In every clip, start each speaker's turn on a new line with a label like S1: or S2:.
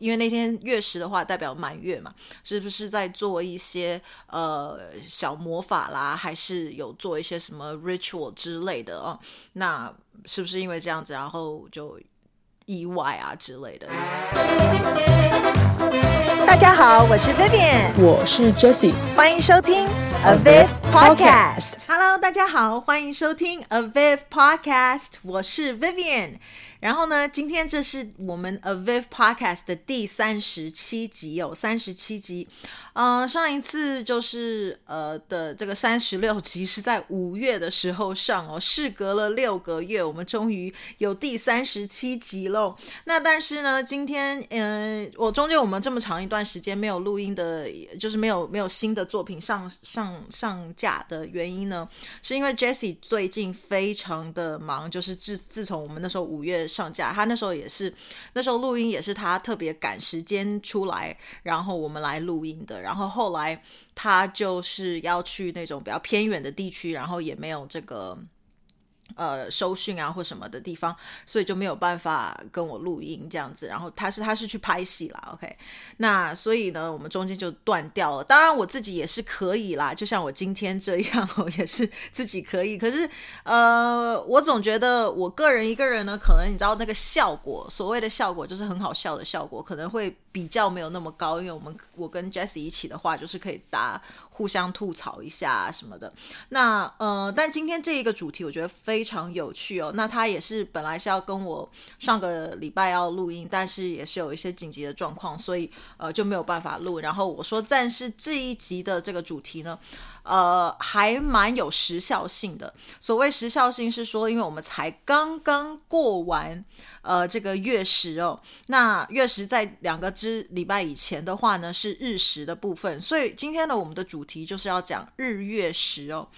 S1: 因为那天月食的话代表满月嘛，是不是在做一些呃小魔法啦，还是有做一些什么 ritual 之类的哦？那是不是因为这样子，然后就意外啊之类的？大家好，我是 Vivian，
S2: 我是 Jessie，
S1: 欢迎收听 Aviv Podcast。Hello，大家好，欢迎收听 Aviv Podcast，我是 Vivian。然后呢，今天这是我们 Aviv Podcast 的第三十七集哦，三十七集。呃，上一次就是呃的这个三十六集是在五月的时候上哦，事隔了六个月，我们终于有第三十七集喽。那但是呢，今天嗯、我中间我们这么长一段时间没有录音的，就是没有没有新的作品上上上架的原因呢，是因为 Jessie 最近非常的忙，就是自自从我们那时候五月上架，他那时候也是那时候录音也是他特别赶时间出来，然后我们来录音的。然后后来他就是要去那种比较偏远的地区，然后也没有这个。呃，收讯啊或什么的地方，所以就没有办法跟我录音这样子。然后他是他是去拍戏啦，OK。那所以呢，我们中间就断掉了。当然我自己也是可以啦，就像我今天这样，我也是自己可以。可是呃，我总觉得我个人一个人呢，可能你知道那个效果，所谓的效果就是很好笑的效果，可能会比较没有那么高。因为我们我跟 Jesse 一起的话，就是可以搭互相吐槽一下什么的。那呃，但今天这一个主题，我觉得非。非常有趣哦，那他也是本来是要跟我上个礼拜要录音，但是也是有一些紧急的状况，所以呃就没有办法录。然后我说，但是这一集的这个主题呢，呃还蛮有时效性的。所谓时效性是说，因为我们才刚刚过完呃这个月食哦，那月食在两个之礼拜以前的话呢是日食的部分，所以今天呢我们的主题就是要讲日月食哦。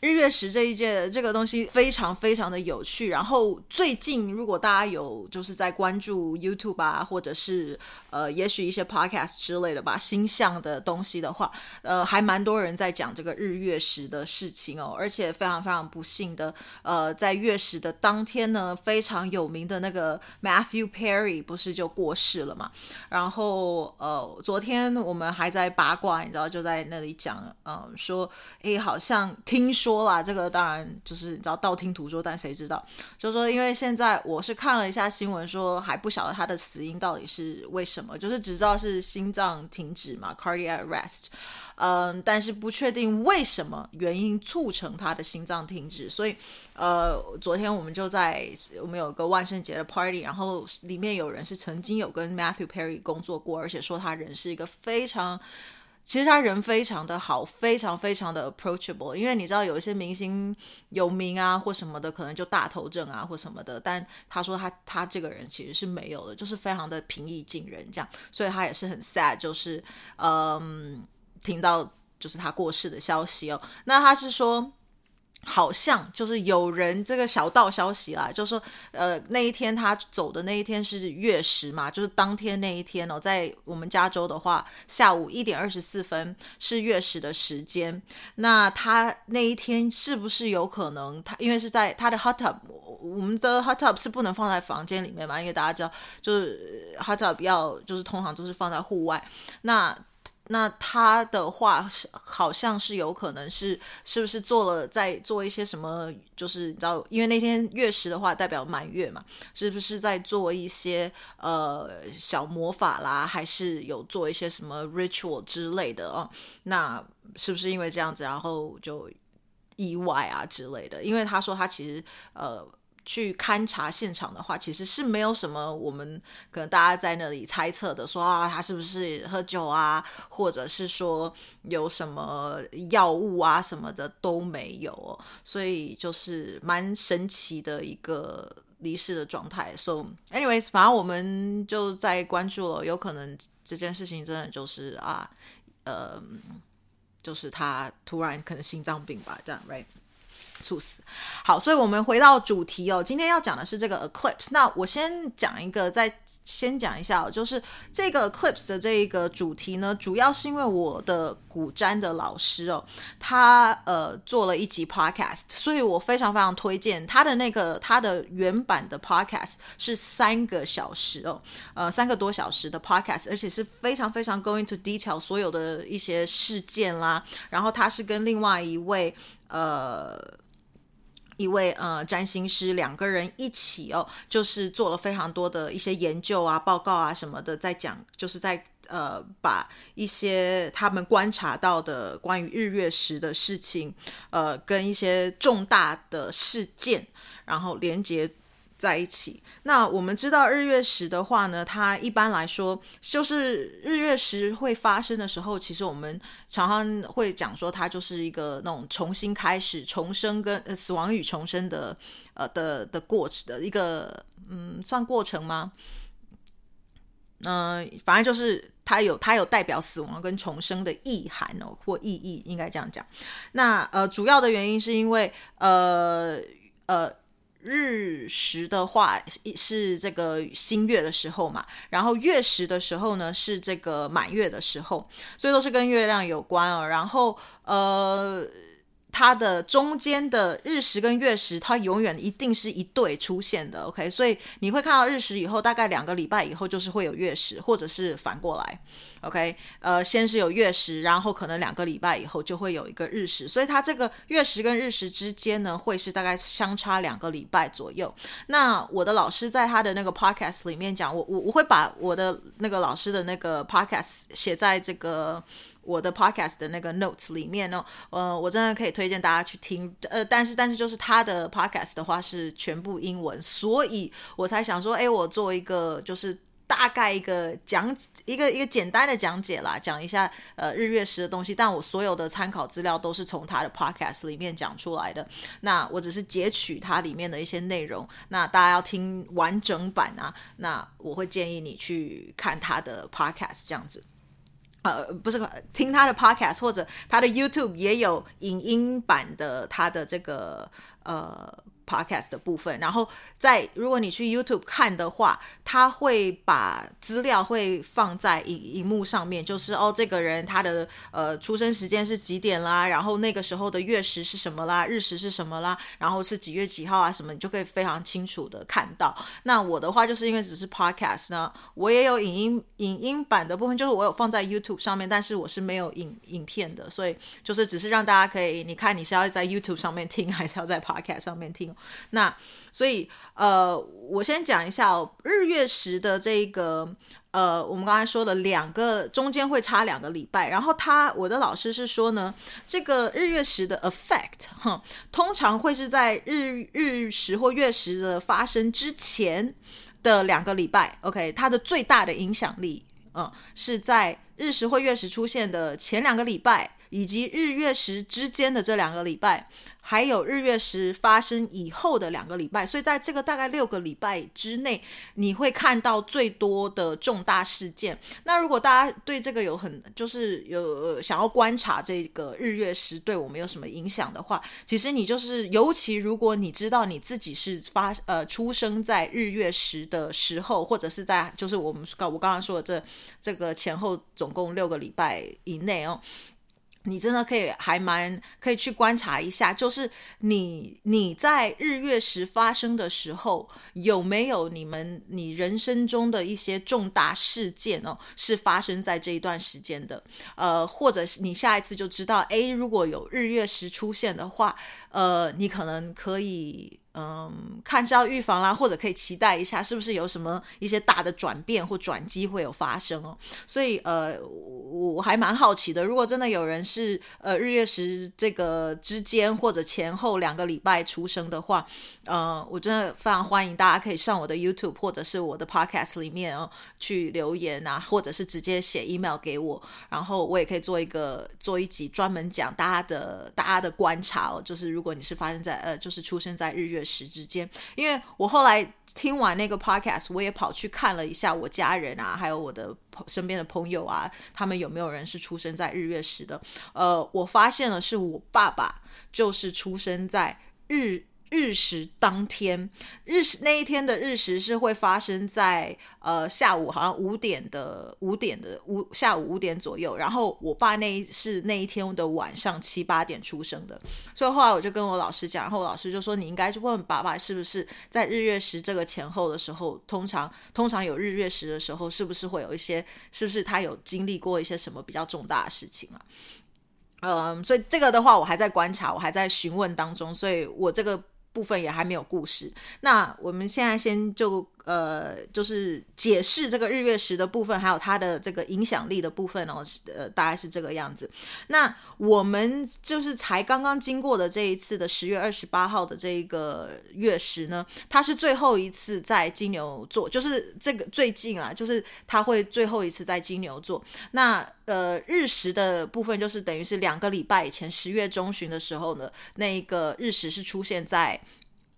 S1: 日月食这一届这个东西非常非常的有趣，然后最近如果大家有就是在关注 YouTube 啊，或者是呃，也许一些 Podcast 之类的吧，星象的东西的话，呃，还蛮多人在讲这个日月食的事情哦，而且非常非常不幸的，呃，在月食的当天呢，非常有名的那个 Matthew Perry 不是就过世了嘛？然后呃，昨天我们还在八卦，你知道就在那里讲，嗯、说，诶，好像听说。说啦，这个当然就是你知道道听途说，但谁知道？就是说，因为现在我是看了一下新闻，说还不晓得他的死因到底是为什么，就是只知道是心脏停止嘛，cardiac arrest，嗯，但是不确定为什么原因促成他的心脏停止。所以，呃，昨天我们就在我们有个万圣节的 party，然后里面有人是曾经有跟 Matthew Perry 工作过，而且说他人是一个非常。其实他人非常的好，非常非常的 approachable。因为你知道有一些明星有名啊或什么的，可能就大头症啊或什么的。但他说他他这个人其实是没有的，就是非常的平易近人这样。所以他也是很 sad，就是嗯，听到就是他过世的消息哦。那他是说。好像就是有人这个小道消息啦，就是说，呃，那一天他走的那一天是月食嘛，就是当天那一天哦，在我们加州的话，下午一点二十四分是月食的时间。那他那一天是不是有可能他因为是在他的 hot tub，我们的 hot tub 是不能放在房间里面嘛？因为大家知道，就是 hot tub 要就是通常都是放在户外。那那他的话是好像是有可能是是不是做了在做一些什么？就是你知道，因为那天月食的话代表满月嘛，是不是在做一些呃小魔法啦，还是有做一些什么 ritual 之类的哦？那是不是因为这样子，然后就意外啊之类的？因为他说他其实呃。去勘察现场的话，其实是没有什么我们可能大家在那里猜测的，说啊他是不是喝酒啊，或者是说有什么药物啊什么的都没有，所以就是蛮神奇的一个离世的状态。So anyways，反正我们就在关注了，有可能这件事情真的就是啊，呃，就是他突然可能心脏病吧，这样，right？猝死。好，所以我们回到主题哦。今天要讲的是这个 eclipse。那我先讲一个，再先讲一下，就是这个 Eclipse 的这一个主题呢，主要是因为我的古占的老师哦，他呃做了一集 Podcast，所以我非常非常推荐他的那个他的原版的 Podcast 是三个小时哦，呃三个多小时的 Podcast，而且是非常非常 going to detail 所有的一些事件啦，然后他是跟另外一位呃。一位呃占星师，两个人一起哦，就是做了非常多的一些研究啊、报告啊什么的，在讲，就是在呃把一些他们观察到的关于日月食的事情，呃，跟一些重大的事件，然后连接。在一起。那我们知道日月食的话呢，它一般来说就是日月食会发生的时候，其实我们常常会讲说，它就是一个那种重新开始、重生跟呃死亡与重生的呃的的过程的一个嗯算过程吗？嗯、反正就是它有它有代表死亡跟重生的意涵哦，或意义应该这样讲。那呃主要的原因是因为呃呃。日食的话是这个新月的时候嘛，然后月食的时候呢是这个满月的时候，所以都是跟月亮有关哦。然后呃。它的中间的日食跟月食，它永远一定是一对出现的，OK？所以你会看到日食以后，大概两个礼拜以后就是会有月食，或者是反过来，OK？呃，先是有月食，然后可能两个礼拜以后就会有一个日食，所以它这个月食跟日食之间呢，会是大概相差两个礼拜左右。那我的老师在他的那个 podcast 里面讲，我我我会把我的那个老师的那个 podcast 写在这个。我的 podcast 的那个 notes 里面呢，呃，我真的可以推荐大家去听，呃，但是但是就是他的 podcast 的话是全部英文，所以我才想说，哎，我做一个就是大概一个讲一个一个简单的讲解啦，讲一下呃日月食的东西，但我所有的参考资料都是从他的 podcast 里面讲出来的，那我只是截取它里面的一些内容，那大家要听完整版啊，那我会建议你去看他的 podcast 这样子。呃，不是听他的 podcast 或者他的 YouTube 也有影音版的他的这个呃。Podcast 的部分，然后在如果你去 YouTube 看的话，他会把资料会放在荧荧幕上面，就是哦，这个人他的呃出生时间是几点啦，然后那个时候的月食是什么啦，日食是什么啦，然后是几月几号啊什么，你就可以非常清楚的看到。那我的话就是因为只是 Podcast 呢，我也有影音影音版的部分，就是我有放在 YouTube 上面，但是我是没有影影片的，所以就是只是让大家可以，你看你是要在 YouTube 上面听，还是要在 Podcast 上面听。那所以呃，我先讲一下哦，日月食的这个呃，我们刚才说的两个中间会差两个礼拜，然后他我的老师是说呢，这个日月食的 effect 哈，通常会是在日日食或月食的发生之前的两个礼拜，OK，它的最大的影响力，嗯，是在日食或月食出现的前两个礼拜，以及日月食之间的这两个礼拜。还有日月食发生以后的两个礼拜，所以在这个大概六个礼拜之内，你会看到最多的重大事件。那如果大家对这个有很就是有想要观察这个日月食对我们有什么影响的话，其实你就是尤其如果你知道你自己是发呃出生在日月食的时候，或者是在就是我们刚我刚刚说的这这个前后总共六个礼拜以内哦。你真的可以还蛮可以去观察一下，就是你你在日月食发生的时候，有没有你们你人生中的一些重大事件哦，是发生在这一段时间的，呃，或者是你下一次就知道，诶，如果有日月食出现的话，呃，你可能可以。嗯，看是要预防啦，或者可以期待一下，是不是有什么一些大的转变或转机会有发生哦？所以呃，我还蛮好奇的，如果真的有人是呃日月食这个之间或者前后两个礼拜出生的话，呃，我真的非常欢迎大家可以上我的 YouTube 或者是我的 Podcast 里面哦去留言啊，或者是直接写 email 给我，然后我也可以做一个做一集专门讲大家的大家的观察哦，就是如果你是发生在呃就是出生在日月时之间，因为我后来听完那个 podcast，我也跑去看了一下我家人啊，还有我的身边的朋友啊，他们有没有人是出生在日月食的？呃，我发现了是我爸爸就是出生在日日食当天，日食那一天的日食是会发生在呃下午好像五点的五点的五下午五点左右，然后我爸那一是那一天的晚上七八点出生的，所以后来我就跟我老师讲，然后老师就说，你应该去问爸爸是不是在日月食这个前后的时候，通常通常有日月食的时候，是不是会有一些，是不是他有经历过一些什么比较重大的事情啊？嗯，所以这个的话我还在观察，我还在询问当中，所以我这个。部分也还没有故事，那我们现在先就。呃，就是解释这个日月食的部分，还有它的这个影响力的部分哦，呃，大概是这个样子。那我们就是才刚刚经过的这一次的十月二十八号的这一个月食呢，它是最后一次在金牛座，就是这个最近啊，就是它会最后一次在金牛座。那呃，日食的部分就是等于是两个礼拜以前，十月中旬的时候呢，那一个日食是出现在。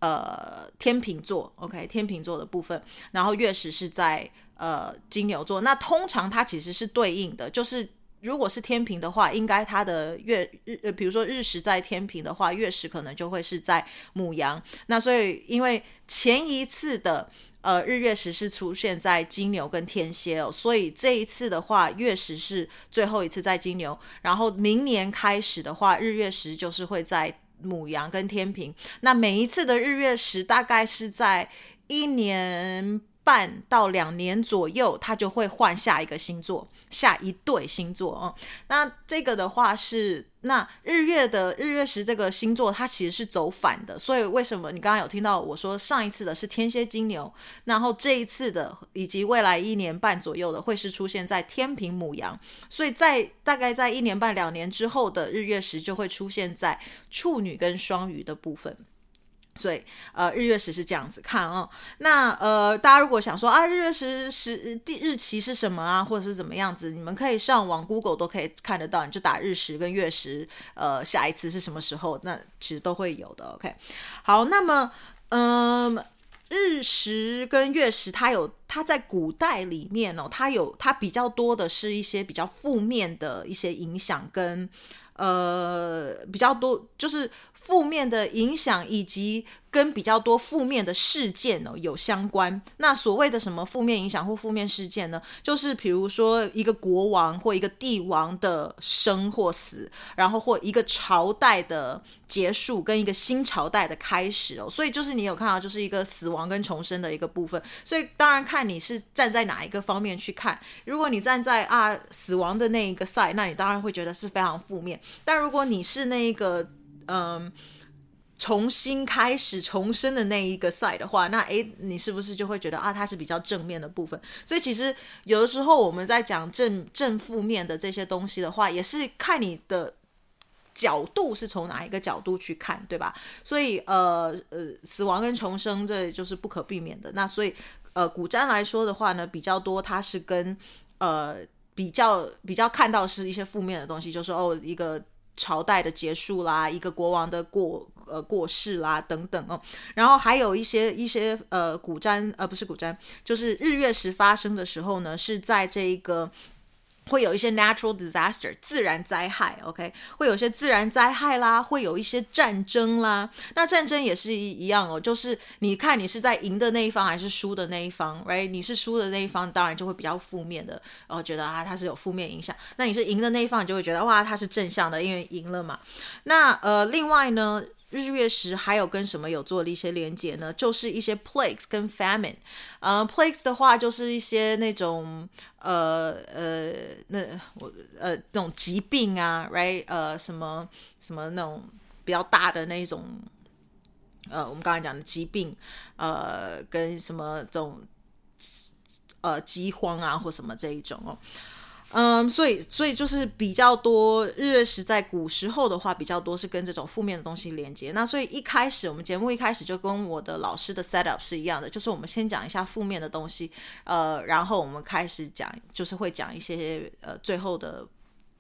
S1: 呃，天秤座，OK，天秤座的部分，然后月食是在呃金牛座。那通常它其实是对应的，就是如果是天平的话，应该它的月日，比如说日食在天平的话，月食可能就会是在母羊。那所以因为前一次的呃日月食是出现在金牛跟天蝎哦，所以这一次的话，月食是最后一次在金牛。然后明年开始的话，日月食就是会在。母羊跟天平，那每一次的日月食大概是在一年半到两年左右，它就会换下一个星座，下一对星座哦、嗯。那这个的话是，那日月的日月食这个星座，它其实是走反的。所以为什么你刚刚有听到我说上一次的是天蝎金牛，然后这一次的以及未来一年半左右的会是出现在天平母羊，所以在大概在一年半两年之后的日月食就会出现在处女跟双鱼的部分。所以，呃，日月食是这样子看、哦。那呃，大家如果想说啊，日月食时第日期是什么啊，或者是怎么样子，你们可以上网 Google 都可以看得到，你就打日食跟月食，呃，下一次是什么时候，那其实都会有的。OK，好，那么，嗯、呃，日食跟月食，它有它在古代里面哦，它有它比较多的是一些比较负面的一些影响跟。呃，比较多就是负面的影响，以及跟比较多负面的事件哦有相关。那所谓的什么负面影响或负面事件呢？就是比如说一个国王或一个帝王的生或死，然后或一个朝代的结束跟一个新朝代的开始哦。所以就是你有看到，就是一个死亡跟重生的一个部分。所以当然看你是站在哪一个方面去看。如果你站在啊死亡的那一个 side，那你当然会觉得是非常负面。但如果你是那一个嗯重新开始重生的那一个 side 的话，那诶，你是不是就会觉得啊，它是比较正面的部分？所以其实有的时候我们在讲正正负面的这些东西的话，也是看你的角度是从哪一个角度去看，对吧？所以呃呃，死亡跟重生这就是不可避免的。那所以呃，古占来说的话呢，比较多它是跟呃比较比较看到是一些负面的东西，就是哦一个。朝代的结束啦，一个国王的过呃过世啦等等哦，然后还有一些一些呃古占呃不是古占，就是日月食发生的时候呢，是在这一个。会有一些 natural disaster 自然灾害，OK，会有一些自然灾害啦，会有一些战争啦。那战争也是一一样哦，就是你看你是在赢的那一方还是输的那一方，right？你是输的那一方，当然就会比较负面的，然后觉得啊它是有负面影响。那你是赢的那一方，你就会觉得哇它是正向的，因为赢了嘛。那呃另外呢？日月食还有跟什么有做了一些连接呢？就是一些 plagues 跟 famine。呃，plagues 的话就是一些那种呃呃那我呃那种疾病啊，right？呃什么什么那种比较大的那种呃我们刚才讲的疾病，呃跟什么这种呃饥荒啊或什么这一种哦。嗯，所以所以就是比较多日月食在古时候的话，比较多是跟这种负面的东西连接。那所以一开始我们节目一开始就跟我的老师的 set up 是一样的，就是我们先讲一下负面的东西，呃，然后我们开始讲，就是会讲一些呃最后的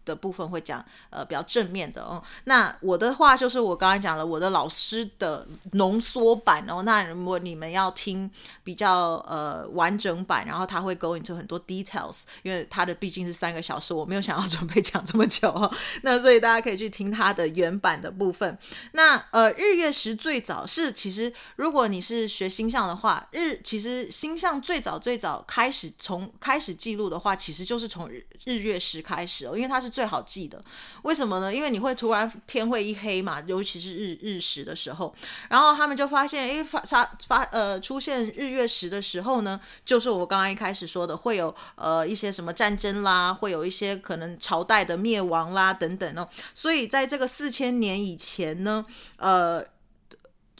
S1: 的部分会讲呃比较正面的哦。那我的话就是我刚才讲了我的老师的浓缩版哦。那如果你们要听比较呃完整版，然后他会 go into 很多 details，因为他的毕竟是三个小时，我没有想要准备讲这么久哦。那所以大家可以去听他的原版的部分。那呃日月食最早是其实如果你是学星象的话，日其实星象最早最早开始从开始记录的话，其实就是从日日月食开始哦，因为它是最好记的。为什么呢？因为你会突然天会一黑嘛，尤其是日日食的时候，然后他们就发现，诶，发发发呃出现日月食的时候呢，就是我刚刚一开始说的，会有呃一些什么战争啦，会有一些可能朝代的灭亡啦等等哦。所以在这个四千年以前呢，呃。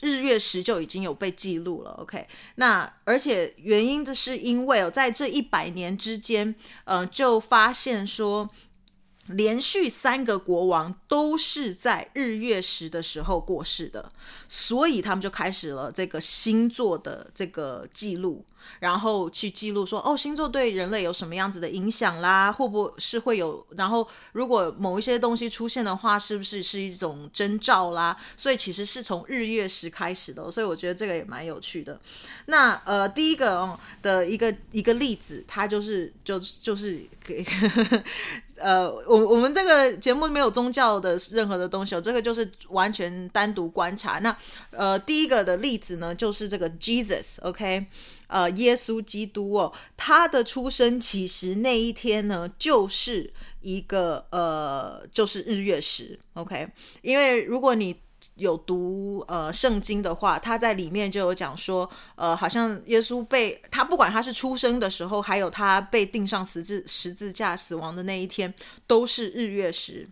S1: 日月食就已经有被记录了，OK？那而且原因的是因为哦，在这一百年之间，呃，就发现说，连续三个国王都是在日月食的时候过世的，所以他们就开始了这个星座的这个记录。然后去记录说，哦，星座对人类有什么样子的影响啦？会不会是会有？然后如果某一些东西出现的话，是不是是一种征兆啦？所以其实是从日月食开始的，所以我觉得这个也蛮有趣的。那呃，第一个哦的一个一个例子，它就是就就是给呃，我我们这个节目没有宗教的任何的东西，这个就是完全单独观察。那呃，第一个的例子呢，就是这个 Jesus，OK。呃，耶稣基督哦，他的出生其实那一天呢，就是一个呃，就是日月食，OK。因为如果你有读呃圣经的话，他在里面就有讲说，呃，好像耶稣被他不管他是出生的时候，还有他被钉上十字十字架死亡的那一天，都是日月食。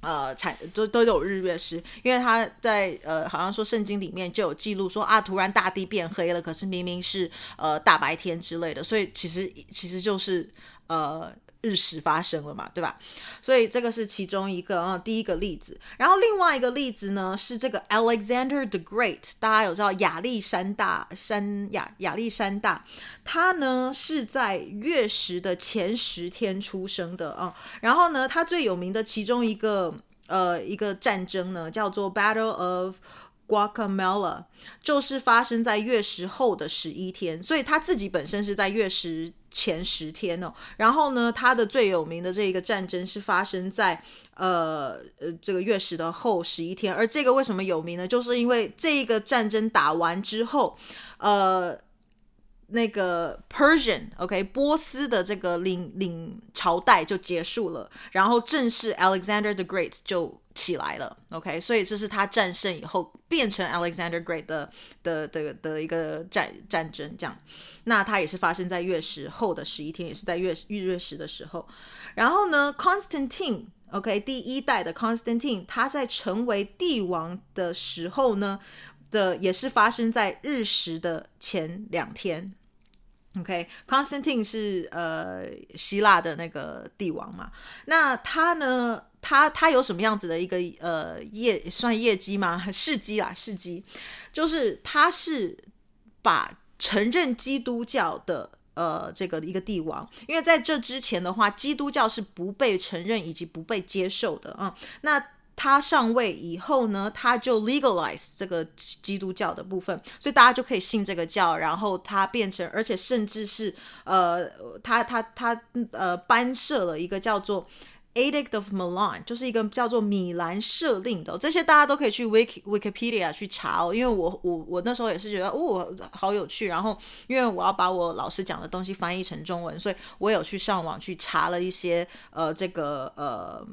S1: 呃，产都都有日月食，因为他在呃，好像说圣经里面就有记录说啊，突然大地变黑了，可是明明是呃大白天之类的，所以其实其实就是呃。日食发生了嘛，对吧？所以这个是其中一个啊、第一个例子。然后另外一个例子呢，是这个 Alexander the Great，大家有知道亚历山大山亚亚历山大，他呢是在月食的前十天出生的啊、然后呢，他最有名的其中一个呃一个战争呢，叫做 Battle of Guacamela，就是发生在月食后的十一天，所以他自己本身是在月食。前十天哦，然后呢，他的最有名的这一个战争是发生在呃呃这个月食的后十一天，而这个为什么有名呢？就是因为这一个战争打完之后，呃，那个 Persian，OK，波斯的这个领领朝代就结束了，然后正式 Alexander the Great 就起来了，OK，所以这是他战胜以后变成 Alexander Great 的的的的一个战战争这样。那它也是发生在月食后的十一天，也是在月日月食的时候。然后呢，Constantine，OK，第一代的 Constantine，他在成为帝王的时候呢的也是发生在日食的前两天。OK，Constantine 是呃希腊的那个帝王嘛。那他呢，他他有什么样子的一个呃业算业绩吗？事迹啊，事迹，就是他是把。承认基督教的呃这个一个帝王，因为在这之前的话，基督教是不被承认以及不被接受的啊。那他上位以后呢，他就 legalize 这个基督教的部分，所以大家就可以信这个教，然后他变成，而且甚至是呃，他他他呃颁设了一个叫做。Edict of Milan 就是一个叫做米兰赦令的，这些大家都可以去 Wiki Wikipedia 去查哦。因为我我我那时候也是觉得哦，好有趣。然后因为我要把我老师讲的东西翻译成中文，所以我有去上网去查了一些呃这个呃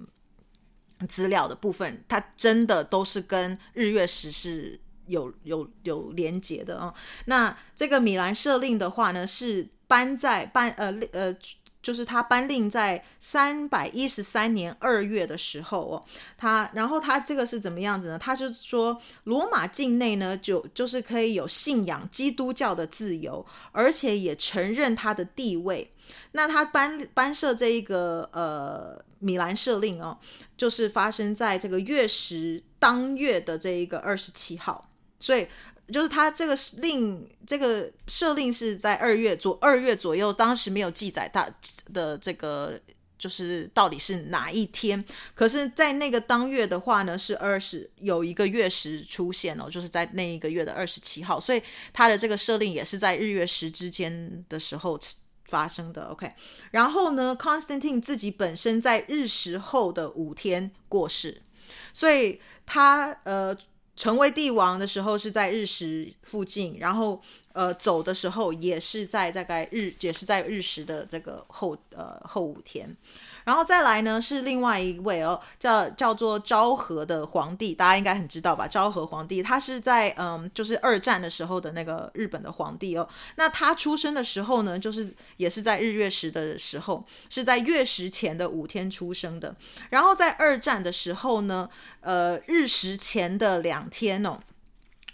S1: 资料的部分，它真的都是跟日月食是有有有连结的啊、哦。那这个米兰赦令的话呢，是颁在颁呃呃。就是他颁令在三百一十三年二月的时候哦，他然后他这个是怎么样子呢？他就是说罗马境内呢就就是可以有信仰基督教的自由，而且也承认他的地位。那他颁颁设这一个呃米兰赦令哦，就是发生在这个月食当月的这一个二十七号，所以。就是他这个令，这个设令是在二月左二月左右，当时没有记载他的这个就是到底是哪一天。可是，在那个当月的话呢，是二十有一个月食出现哦，就是在那一个月的二十七号，所以他的这个设定也是在日月食之间的时候发生的。OK，然后呢，Constantine 自己本身在日食后的五天过世，所以他呃。成为帝王的时候是在日食附近，然后呃走的时候也是在大概日也是在日食的这个后呃后五天。然后再来呢是另外一位哦，叫叫做昭和的皇帝，大家应该很知道吧？昭和皇帝他是在嗯，就是二战的时候的那个日本的皇帝哦。那他出生的时候呢，就是也是在日月食的时候，是在月食前的五天出生的。然后在二战的时候呢，呃，日食前的两天哦。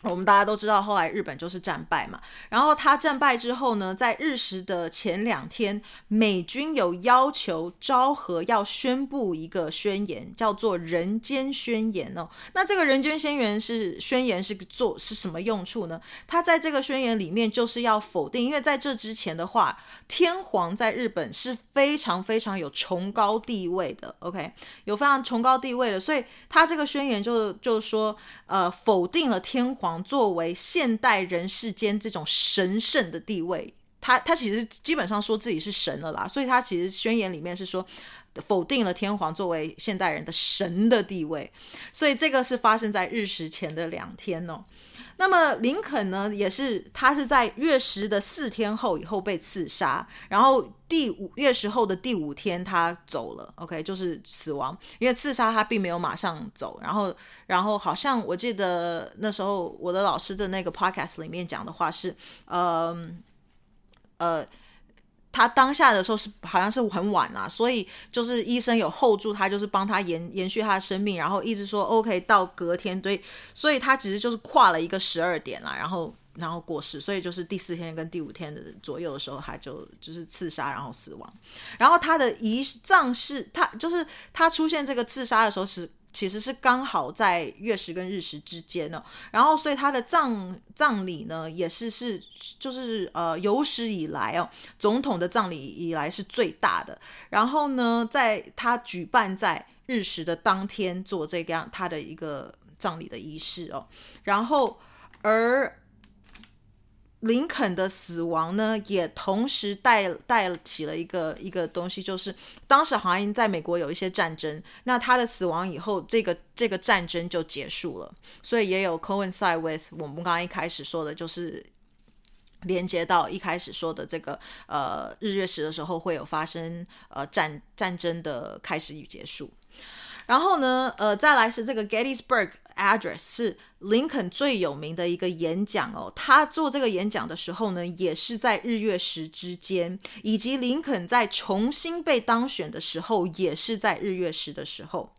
S1: 我们大家都知道，后来日本就是战败嘛。然后他战败之后呢，在日食的前两天，美军有要求昭和要宣布一个宣言，叫做《人间宣言》哦。那这个人间宣言是宣言是做是什么用处呢？他在这个宣言里面就是要否定，因为在这之前的话，天皇在日本是非常非常有崇高地位的，OK，有非常崇高地位的，所以他这个宣言就就说，呃，否定了天皇。作为现代人世间这种神圣的地位，他他其实基本上说自己是神了啦，所以他其实宣言里面是说否定了天皇作为现代人的神的地位，所以这个是发生在日食前的两天呢。那么林肯呢，也是他是在月食的四天后以后被刺杀，然后第五月食后的第五天他走了，OK，就是死亡，因为刺杀他并没有马上走，然后然后好像我记得那时候我的老师的那个 podcast 里面讲的话是，嗯呃。他当下的时候是好像是很晚啊，所以就是医生有 hold 住他，就是帮他延延续他的生命，然后一直说 OK 到隔天，对，所以他其实就是跨了一个十二点啦，然后然后过世，所以就是第四天跟第五天的左右的时候，他就就是刺杀然后死亡，然后他的遗葬是他就是他出现这个刺杀的时候是。其实是刚好在月食跟日食之间呢，然后所以他的葬葬礼呢也是是就是呃有史以来哦总统的葬礼以来是最大的，然后呢在他举办在日食的当天做这个样他的一个葬礼的仪式哦，然后而。林肯的死亡呢，也同时带带起了一个一个东西，就是当时好像在美国有一些战争，那他的死亡以后，这个这个战争就结束了，所以也有 coincide with 我们刚刚一开始说的，就是连接到一开始说的这个呃日月食的时候会有发生呃战战争的开始与结束。然后呢，呃，再来是这个 Gettysburg Address 是林肯最有名的一个演讲哦。他做这个演讲的时候呢，也是在日月食之间，以及林肯在重新被当选的时候，也是在日月食的时候。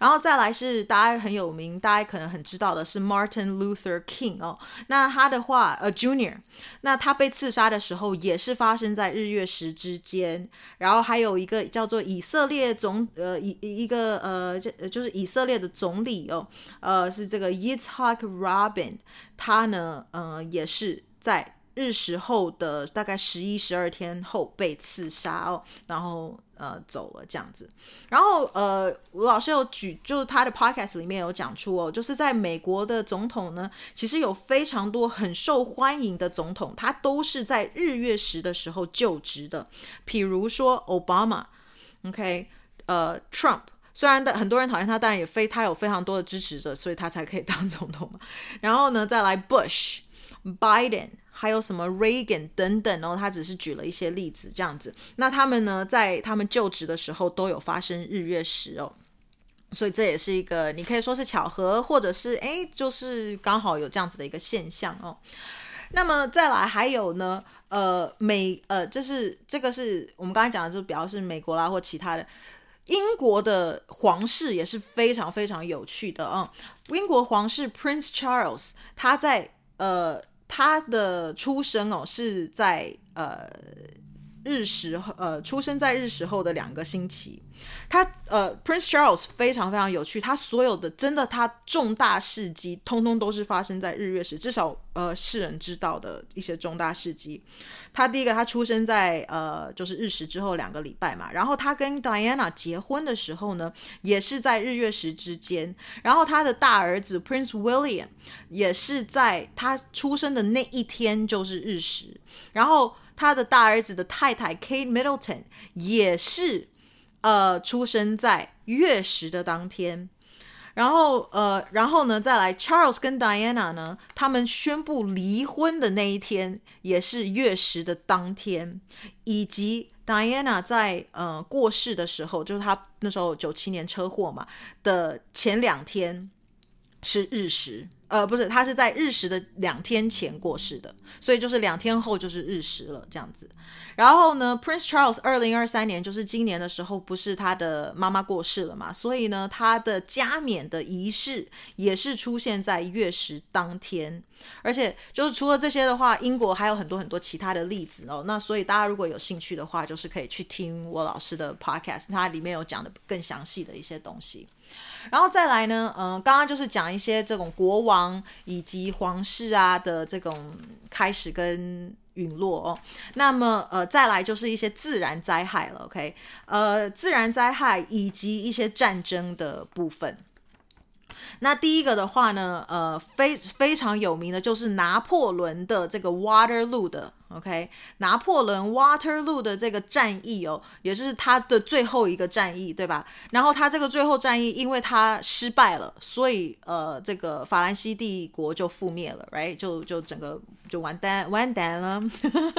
S1: 然后再来是大家很有名，大家可能很知道的是 Martin Luther King 哦。那他的话，呃，Junior，那他被刺杀的时候也是发生在日月食之间。然后还有一个叫做以色列总，呃，一一个呃，就就是以色列的总理哦，呃，是这个 Yitzhak Rabin，他呢，呃，也是在。日食后的大概十一十二天后被刺杀哦，然后呃走了这样子，然后呃吴老师有举，就是他的 podcast 里面有讲出哦，就是在美国的总统呢，其实有非常多很受欢迎的总统，他都是在日月食的时候就职的，譬如说 Obama，OK，呃 Trump，虽然的很多人讨厌他，但也非他有非常多的支持者，所以他才可以当总统嘛。然后呢，再来 Bush，Biden。还有什么 Reagan 等等哦，他只是举了一些例子这样子。那他们呢，在他们就职的时候都有发生日月食哦，所以这也是一个你可以说是巧合，或者是诶，就是刚好有这样子的一个现象哦。那么再来还有呢，呃，美呃，就是这个是我们刚才讲的，就比较是美国啦或其他的。英国的皇室也是非常非常有趣的啊、英国皇室 Prince Charles 他在呃。他的出生哦，是在呃日食呃出生在日食后的两个星期。他呃，Prince Charles 非常非常有趣，他所有的真的他重大事迹，通通都是发生在日月食，至少呃世人知道的一些重大事迹。他第一个，他出生在呃就是日食之后两个礼拜嘛，然后他跟 Diana 结婚的时候呢，也是在日月食之间，然后他的大儿子 Prince William 也是在他出生的那一天就是日食，然后他的大儿子的太太 Kate Middleton 也是。呃，出生在月食的当天，然后呃，然后呢，再来 Charles 跟 Diana 呢，他们宣布离婚的那一天也是月食的当天，以及 Diana 在呃过世的时候，就是他那时候九七年车祸嘛的前两天是日食。呃，不是，他是在日食的两天前过世的，所以就是两天后就是日食了这样子。然后呢，Prince Charles 二零二三年就是今年的时候，不是他的妈妈过世了嘛，所以呢，他的加冕的仪式也是出现在月食当天。而且就是除了这些的话，英国还有很多很多其他的例子哦。那所以大家如果有兴趣的话，就是可以去听我老师的 podcast，它里面有讲的更详细的一些东西。然后再来呢，嗯、呃，刚刚就是讲一些这种国王以及皇室啊的这种开始跟陨落哦。那么呃，再来就是一些自然灾害了，OK？呃，自然灾害以及一些战争的部分。那第一个的话呢，呃，非非常有名的就是拿破仑的这个 Waterloo 的。OK，拿破仑 Waterloo 的这个战役哦，也是他的最后一个战役，对吧？然后他这个最后战役，因为他失败了，所以呃，这个法兰西帝国就覆灭了，right？就就整个就完蛋完蛋了。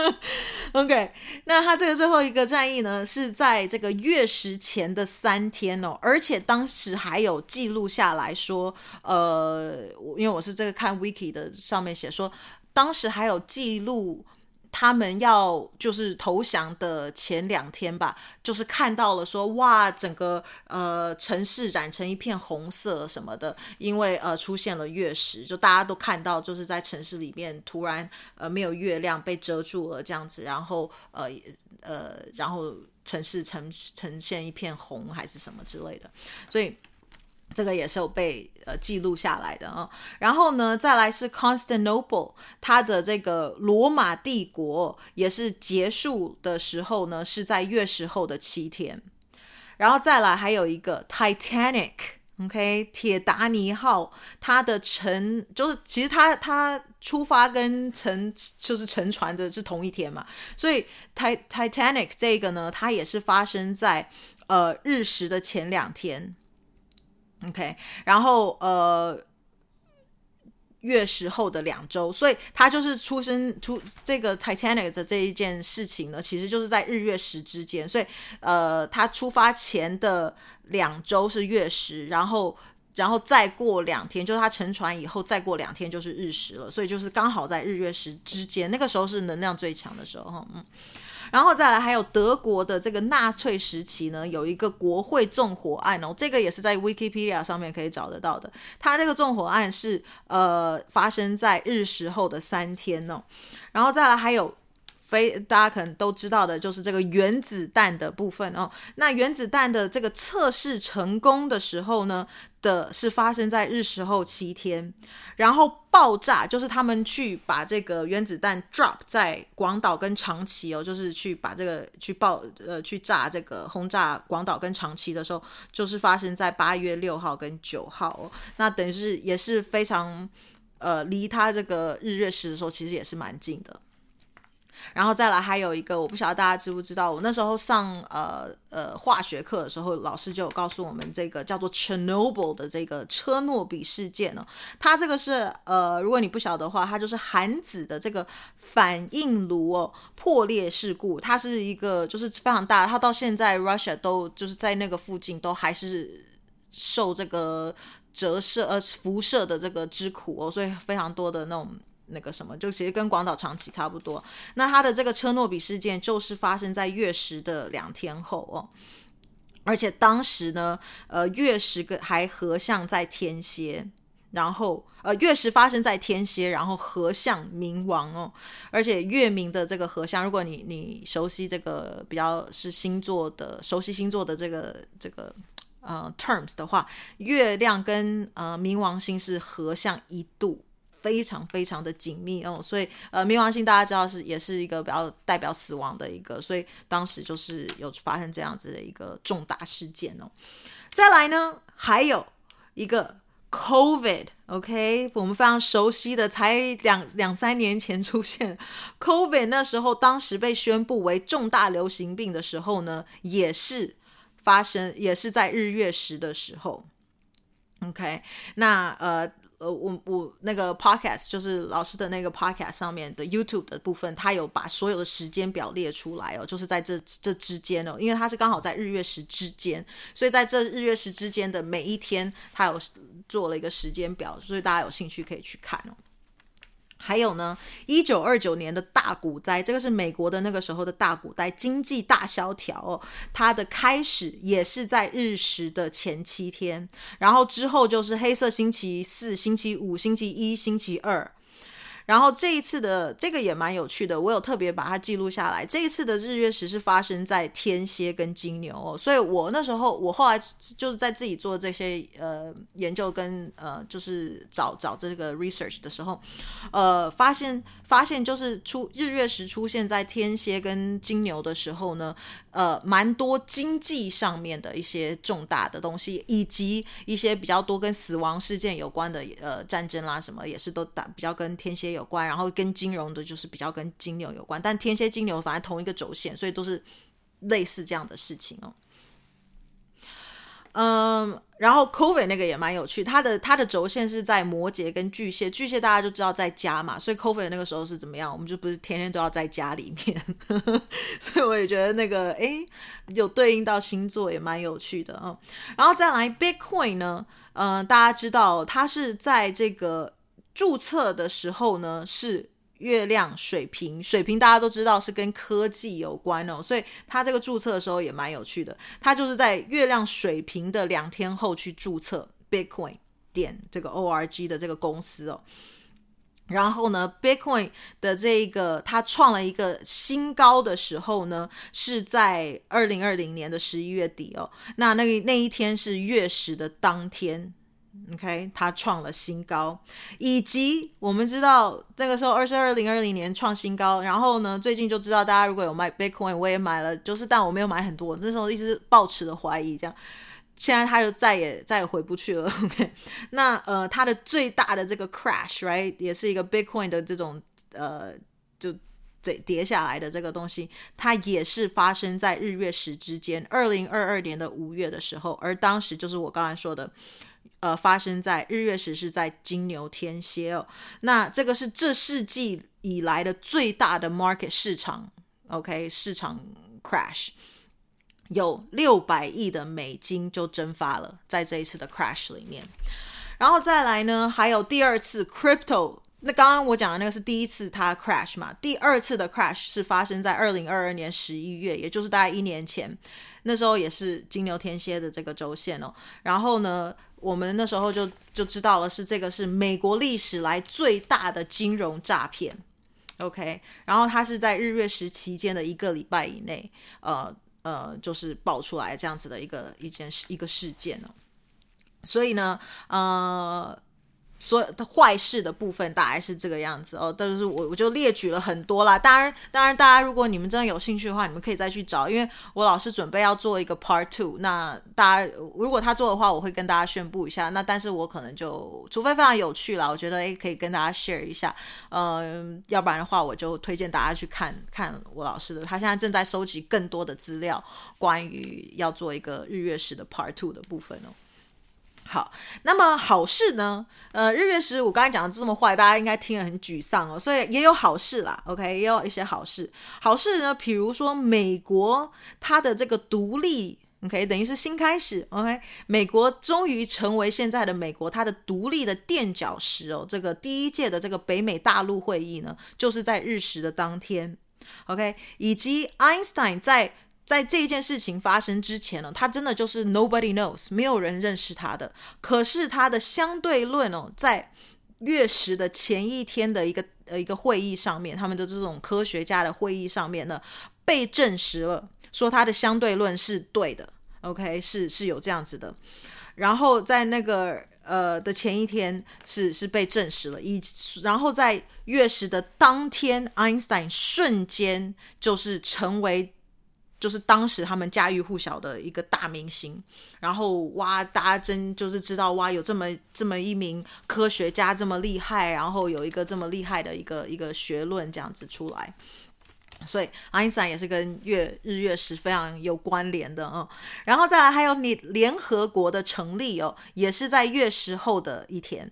S1: OK，那他这个最后一个战役呢，是在这个月食前的三天哦，而且当时还有记录下来说，呃，因为我是这个看 Wiki 的上面写说，当时还有记录。他们要就是投降的前两天吧，就是看到了说哇，整个呃城市染成一片红色什么的，因为呃出现了月食，就大家都看到就是在城市里面突然呃没有月亮被遮住了这样子，然后呃呃然后城市呈呈现一片红还是什么之类的，所以。这个也是有被呃记录下来的啊，然后呢，再来是 Constantinople，它的这个罗马帝国也是结束的时候呢，是在月食后的七天，然后再来还有一个 Titanic，OK，铁达尼号，它的沉就是其实它它出发跟沉就是沉船的是同一天嘛，所以 Titanic 这个呢，它也是发生在呃日食的前两天。OK，然后呃，月食后的两周，所以他就是出生出这个 Titanic 的这一件事情呢，其实就是在日月食之间，所以呃，他出发前的两周是月食，然后然后再过两天，就是他沉船以后再过两天就是日食了，所以就是刚好在日月食之间，那个时候是能量最强的时候，嗯。然后再来，还有德国的这个纳粹时期呢，有一个国会纵火案哦，这个也是在 Wikipedia 上面可以找得到的。它这个纵火案是呃发生在日食后的三天哦。然后再来还有。非大家可能都知道的，就是这个原子弹的部分哦。那原子弹的这个测试成功的时候呢，的是发生在日食后七天，然后爆炸就是他们去把这个原子弹 drop 在广岛跟长崎哦，就是去把这个去爆呃去炸这个轰炸广岛跟长崎的时候，就是发生在八月六号跟九号哦。那等于是也是非常呃离他这个日月食的时候，其实也是蛮近的。然后再来还有一个，我不晓得大家知不知道，我那时候上呃呃化学课的时候，老师就有告诉我们这个叫做 Chernobyl 的这个车诺比事件呢、哦。它这个是呃，如果你不晓得的话，它就是含子的这个反应炉哦破裂事故。它是一个就是非常大，它到现在 Russia 都就是在那个附近都还是受这个折射呃辐射的这个之苦哦，所以非常多的那种。那个什么，就其实跟广岛、长崎差不多。那它的这个车诺比事件就是发生在月食的两天后哦，而且当时呢，呃，月食跟还合相在天蝎，然后呃月食发生在天蝎，然后合相冥王哦，而且月冥的这个合相，如果你你熟悉这个比较是星座的熟悉星座的这个这个呃 terms 的话，月亮跟呃冥王星是合相一度。非常非常的紧密哦，所以呃，冥王星大家知道是也是一个比较代表死亡的一个，所以当时就是有发生这样子的一个重大事件哦。再来呢，还有一个 COVID，OK，、我们非常熟悉的，才两两三年前出现 COVID，那时候当时被宣布为重大流行病的时候呢，也是发生，也是在日月食的时候，OK，那呃。呃，我我那个 podcast 就是老师的那个 podcast 上面的 YouTube 的部分，他有把所有的时间表列出来哦，就是在这这之间哦，因为他是刚好在日月食之间，所以在这日月食之间的每一天，他有做了一个时间表，所以大家有兴趣可以去看哦。还有呢，一九二九年的大股灾，这个是美国的那个时候的大股灾，经济大萧条哦，它的开始也是在日食的前七天，然后之后就是黑色星期四、星期五、星期一、星期二。然后这一次的这个也蛮有趣的，我有特别把它记录下来。这一次的日月食是发生在天蝎跟金牛哦，所以我那时候我后来就是在自己做这些呃研究跟呃就是找找这个 research 的时候，呃发现发现就是出日月食出现在天蝎跟金牛的时候呢。呃，蛮多经济上面的一些重大的东西，以及一些比较多跟死亡事件有关的呃战争啦什么，也是都打比较跟天蝎有有关，然后跟金融的就是比较跟金牛有关，但天蝎金牛反正同一个轴线，所以都是类似这样的事情哦。嗯，然后 COVID 那个也蛮有趣，它的它的轴线是在摩羯跟巨蟹，巨蟹大家就知道在家嘛，所以 COVID 那个时候是怎么样，我们就不是天天都要在家里面，所以我也觉得那个诶有对应到星座也蛮有趣的啊。然后再来 Bitcoin 呢，嗯，大家知道它是在这个注册的时候呢是。月亮水瓶，水瓶大家都知道是跟科技有关哦，所以他这个注册的时候也蛮有趣的。他就是在月亮水瓶的两天后去注册 Bitcoin 点这个 org 的这个公司哦。然后呢，Bitcoin 的这个他创了一个新高的时候呢，是在二零二零年的十一月底哦。那那个那一天是月食的当天。OK，它创了新高，以及我们知道那个时候，二是二零二零年创新高，然后呢，最近就知道大家如果有买 Bitcoin，我也买了，就是但我没有买很多，那时候一直抱持的怀疑，这样，现在它就再也再也回不去了。OK，那呃，它的最大的这个 crash，right，也是一个 Bitcoin 的这种呃，就这跌下来的这个东西，它也是发生在日月食之间，二零二二年的五月的时候，而当时就是我刚才说的。呃，发生在日月食是在金牛天蝎哦，那这个是这世纪以来的最大的 market 市场，OK，市场 crash 有六百亿的美金就蒸发了，在这一次的 crash 里面，然后再来呢，还有第二次 crypto，那刚刚我讲的那个是第一次它 crash 嘛，第二次的 crash 是发生在二零二二年十一月，也就是大概一年前，那时候也是金牛天蝎的这个周线哦，然后呢。我们那时候就就知道了，是这个是美国历史来最大的金融诈骗，OK，然后它是在日月食期间的一个礼拜以内，呃呃，就是爆出来这样子的一个一件事一个事件哦，所以呢，呃。所有的坏事的部分大概是这个样子哦，但是我我就列举了很多啦。当然，当然，大家如果你们真的有兴趣的话，你们可以再去找，因为我老师准备要做一个 part two。那大家如果他做的话，我会跟大家宣布一下。那但是我可能就除非非常有趣啦，我觉得诶可以跟大家 share 一下。嗯、要不然的话，我就推荐大家去看看我老师的。他现在正在收集更多的资料，关于要做一个日月食的 part two 的部分哦。好，那么好事呢？呃，日月食我刚才讲的这么坏，大家应该听了很沮丧哦。所以也有好事啦，OK，也有一些好事。好事呢，比如说美国它的这个独立，OK，等于是新开始，OK，美国终于成为现在的美国它的独立的垫脚石哦。这个第一届的这个北美大陆会议呢，就是在日食的当天，OK，以及 Einstein 在。在这件事情发生之前呢，他真的就是 nobody knows，没有人认识他的。可是他的相对论哦，在月食的前一天的一个呃一个会议上面，他们的这种科学家的会议上面呢，被证实了，说他的相对论是对的。OK，是是有这样子的。然后在那个呃的前一天是是被证实了，一然后在月食的当天，爱因斯坦瞬间就是成为就是当时他们家喻户晓的一个大明星。然后哇，大家真就是知道哇，有这么这么一名科学家这么厉害，然后有一个这么厉害的一个一个学论这样子出来。所以爱因斯坦也是跟月日月食非常有关联的哦，然后再来还有你联合国的成立哦，也是在月食后的一天。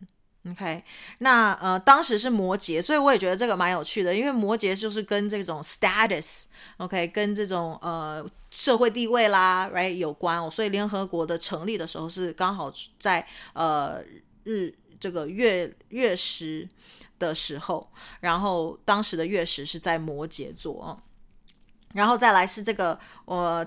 S1: OK，那呃当时是摩羯，所以我也觉得这个蛮有趣的，因为摩羯就是跟这种 status，OK，跟这种呃社会地位啦，right 有关哦，所以联合国的成立的时候是刚好在呃日这个月月食。的时候，然后当时的月食是在摩羯座，然后再来是这个呃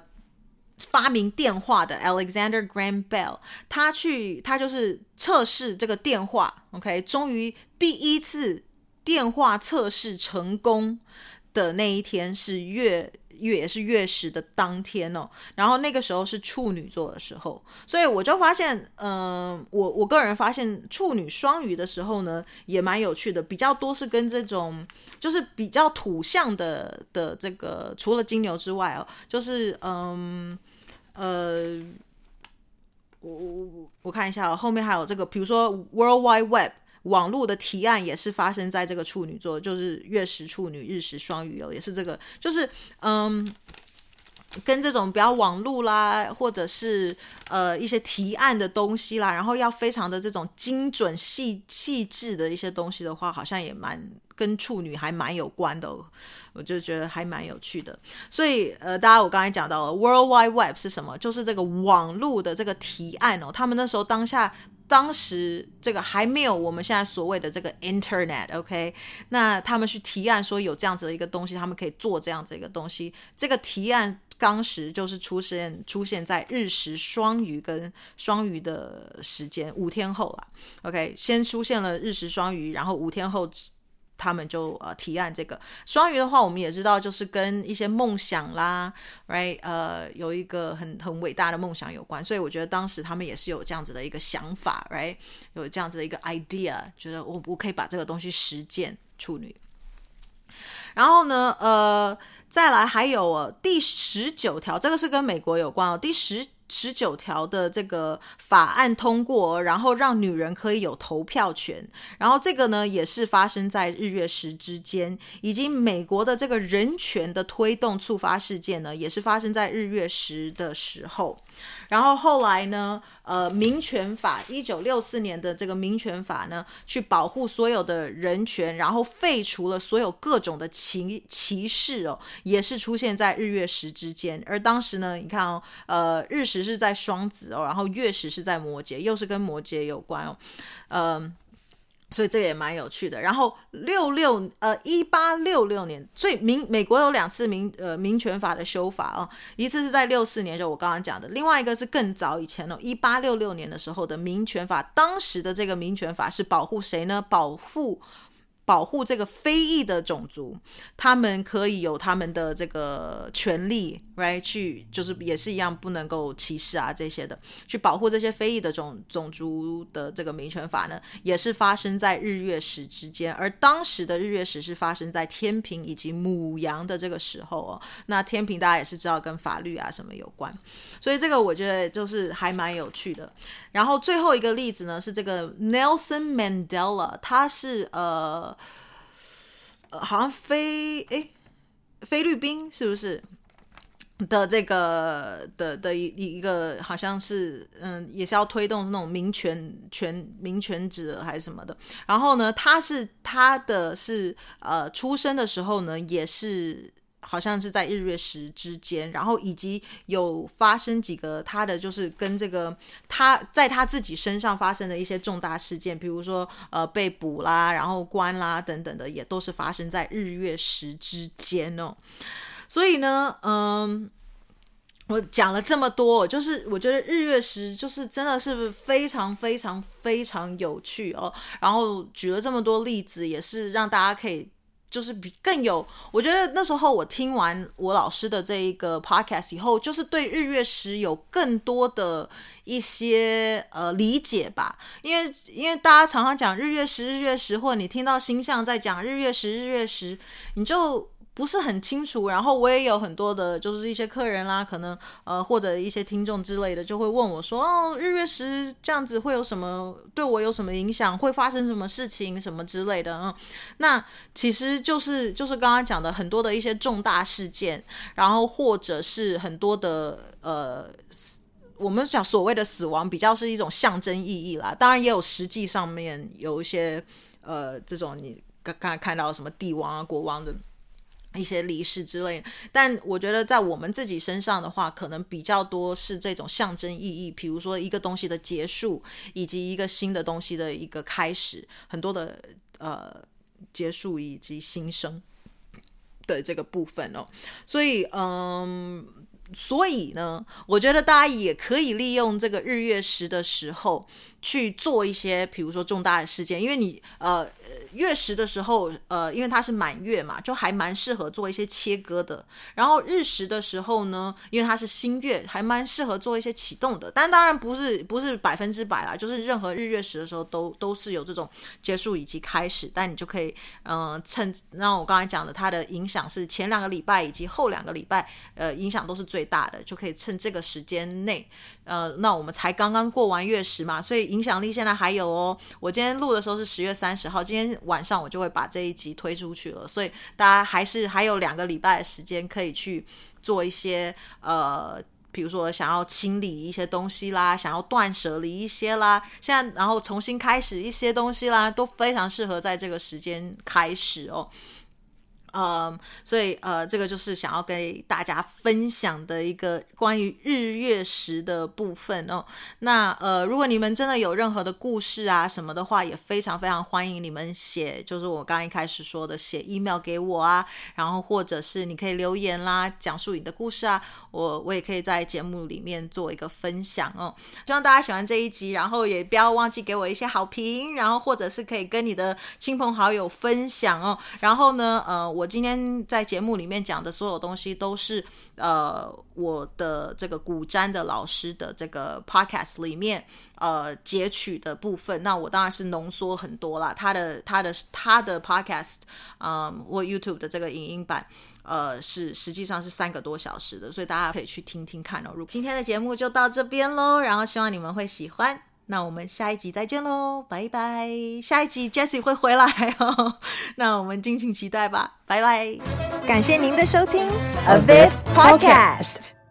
S1: 发明电话的 Alexander Graham Bell，他去他就是测试这个电话，OK，终于第一次电话测试成功的那一天是月。月也是月食的当天哦，然后那个时候是处女座的时候，所以我就发现，嗯、我我个人发现处女双鱼的时候呢，也蛮有趣的，比较多是跟这种就是比较土象的的这个，除了金牛之外哦，就是嗯，呃我我我看一下哦，后面还有这个，比如说 World Wide Web。网络的提案也是发生在这个处女座，就是月食处女，日食双鱼哦，也是这个，就是嗯，跟这种比较网络啦，或者是呃一些提案的东西啦，然后要非常的这种精准细细致的一些东西的话，好像也蛮跟处女还蛮有关的，我就觉得还蛮有趣的。所以呃，大家我刚才讲到了 World Wide Web 是什么？就是这个网络的这个提案哦，他们那时候当下。当时这个还没有我们现在所谓的这个 Internet，OK？那他们去提案说有这样子的一个东西，他们可以做这样子一个东西。这个提案当时就是出现出现在日食双鱼跟双鱼的时间五天后了，OK？先出现了日食双鱼，然后五天后。他们就呃提案这个双鱼的话，我们也知道就是跟一些梦想啦，right 呃有一个很很伟大的梦想有关，所以我觉得当时他们也是有这样子的一个想法，right 有这样子的一个 idea，觉得我我可以把这个东西实践处女。然后呢，呃，再来还有哦，第十九条，这个是跟美国有关哦，第十。十九条的这个法案通过，然后让女人可以有投票权，然后这个呢也是发生在日月食之间，以及美国的这个人权的推动触发事件呢，也是发生在日月食的时候。然后后来呢，呃，民权法一九六四年的这个民权法呢，去保护所有的人权，然后废除了所有各种的歧歧视哦，也是出现在日月食之间。而当时呢，你看哦，呃，日食是在双子哦，然后月食是在摩羯，又是跟摩羯有关哦，嗯、所以这个也蛮有趣的。然后六六呃一八六六年，所以民美国有两次民呃民权法的修法哦，一次是在六四年，就我刚刚讲的，另外一个是更早以前哦，一八六六年的时候的民权法。当时的这个民权法是保护谁呢？保护。保护这个非裔的种族，他们可以有他们的这个权利，right？去就是也是一样，不能够歧视啊这些的，去保护这些非裔的种种族的这个民权法呢，也是发生在日月食之间。而当时的日月食是发生在天平以及母羊的这个时候哦。那天平大家也是知道跟法律啊什么有关，所以这个我觉得就是还蛮有趣的。然后最后一个例子呢是这个 Nelson Mandela，他是呃。呃，好像菲诶，菲律宾是不是的这个的的一一个好像是嗯，也是要推动那种民权权民权者还是什么的。然后呢，他是他的是呃，出生的时候呢，也是。好像是在日月食之间，然后以及有发生几个他的就是跟这个他在他自己身上发生的一些重大事件，比如说呃被捕啦，然后关啦等等的，也都是发生在日月食之间哦。所以呢，嗯，我讲了这么多，就是我觉得日月食就是真的是非常非常非常有趣哦。然后举了这么多例子，也是让大家可以就是比更有。我觉得那时候我听完我老师的这一个 podcast 以后，就是对日月食有更多的一些呃理解吧。因为因为大家常常讲日月食日月食，或者你听到星象在讲日月食日月食，你就。不是很清楚，然后我也有很多的，就是一些客人啦，可能呃或者一些听众之类的，就会问我说，哦，日月食这样子会有什么对我有什么影响？会发生什么事情什么之类的？嗯，那其实就是就是刚刚讲的很多的一些重大事件，然后或者是很多的呃，我们讲所谓的死亡，比较是一种象征意义啦，当然也有实际上面有一些呃这种你刚刚看到什么帝王啊、国王的。一些离世之类的，但我觉得在我们自己身上的话，可能比较多是这种象征意义，比如说一个东西的结束，以及一个新的东西的一个开始，很多的呃结束以及新生的这个部分哦。所以，嗯，所以呢，我觉得大家也可以利用这个日月食的时候去做一些，比如说重大的事件，因为你呃。月食的时候，呃，因为它是满月嘛，就还蛮适合做一些切割的。然后日食的时候呢，因为它是新月，还蛮适合做一些启动的。但当然不是不是百分之百啦，就是任何日月食的时候都都是有这种结束以及开始。但你就可以，嗯、趁让我刚才讲的，它的影响是前两个礼拜以及后两个礼拜，呃，影响都是最大的，就可以趁这个时间内，呃，那我们才刚刚过完月食嘛，所以影响力现在还有哦。我今天录的时候是十月三十号，今天。晚上我就会把这一集推出去了，所以大家还是还有两个礼拜的时间可以去做一些呃，比如说想要清理一些东西啦，想要断舍离一些啦，现在然后重新开始一些东西啦，都非常适合在这个时间开始哦。嗯，所以呃，这个就是想要跟大家分享的一个关于日月食的部分哦。那呃，如果你们真的有任何的故事啊什么的话，也非常非常欢迎你们写，就是我刚一开始说的写 email 给我啊，然后或者是你可以留言啦，讲述你的故事啊，我我也可以在节目里面做一个分享哦。希望大家喜欢这一集，然后也不要忘记给我一些好评，然后或者是可以跟你的亲朋好友分享哦。然后呢，呃，我。我今天在节目里面讲的所有东西都是呃我的这个古占的老师的这个 podcast 里面呃截取的部分，那我当然是浓缩很多啦。他的他的他的 podcast 嗯或 YouTube 的这个影音版呃是实际上是三个多小时的，所以大家可以去听听看哦。如今天的节目就到这边喽，然后希望你们会喜欢。那我们下一集再见喽，拜拜！下一集 Jessie 会回来哦，那我们敬请期待吧，拜拜！感谢您的收听，A Viv Podcast。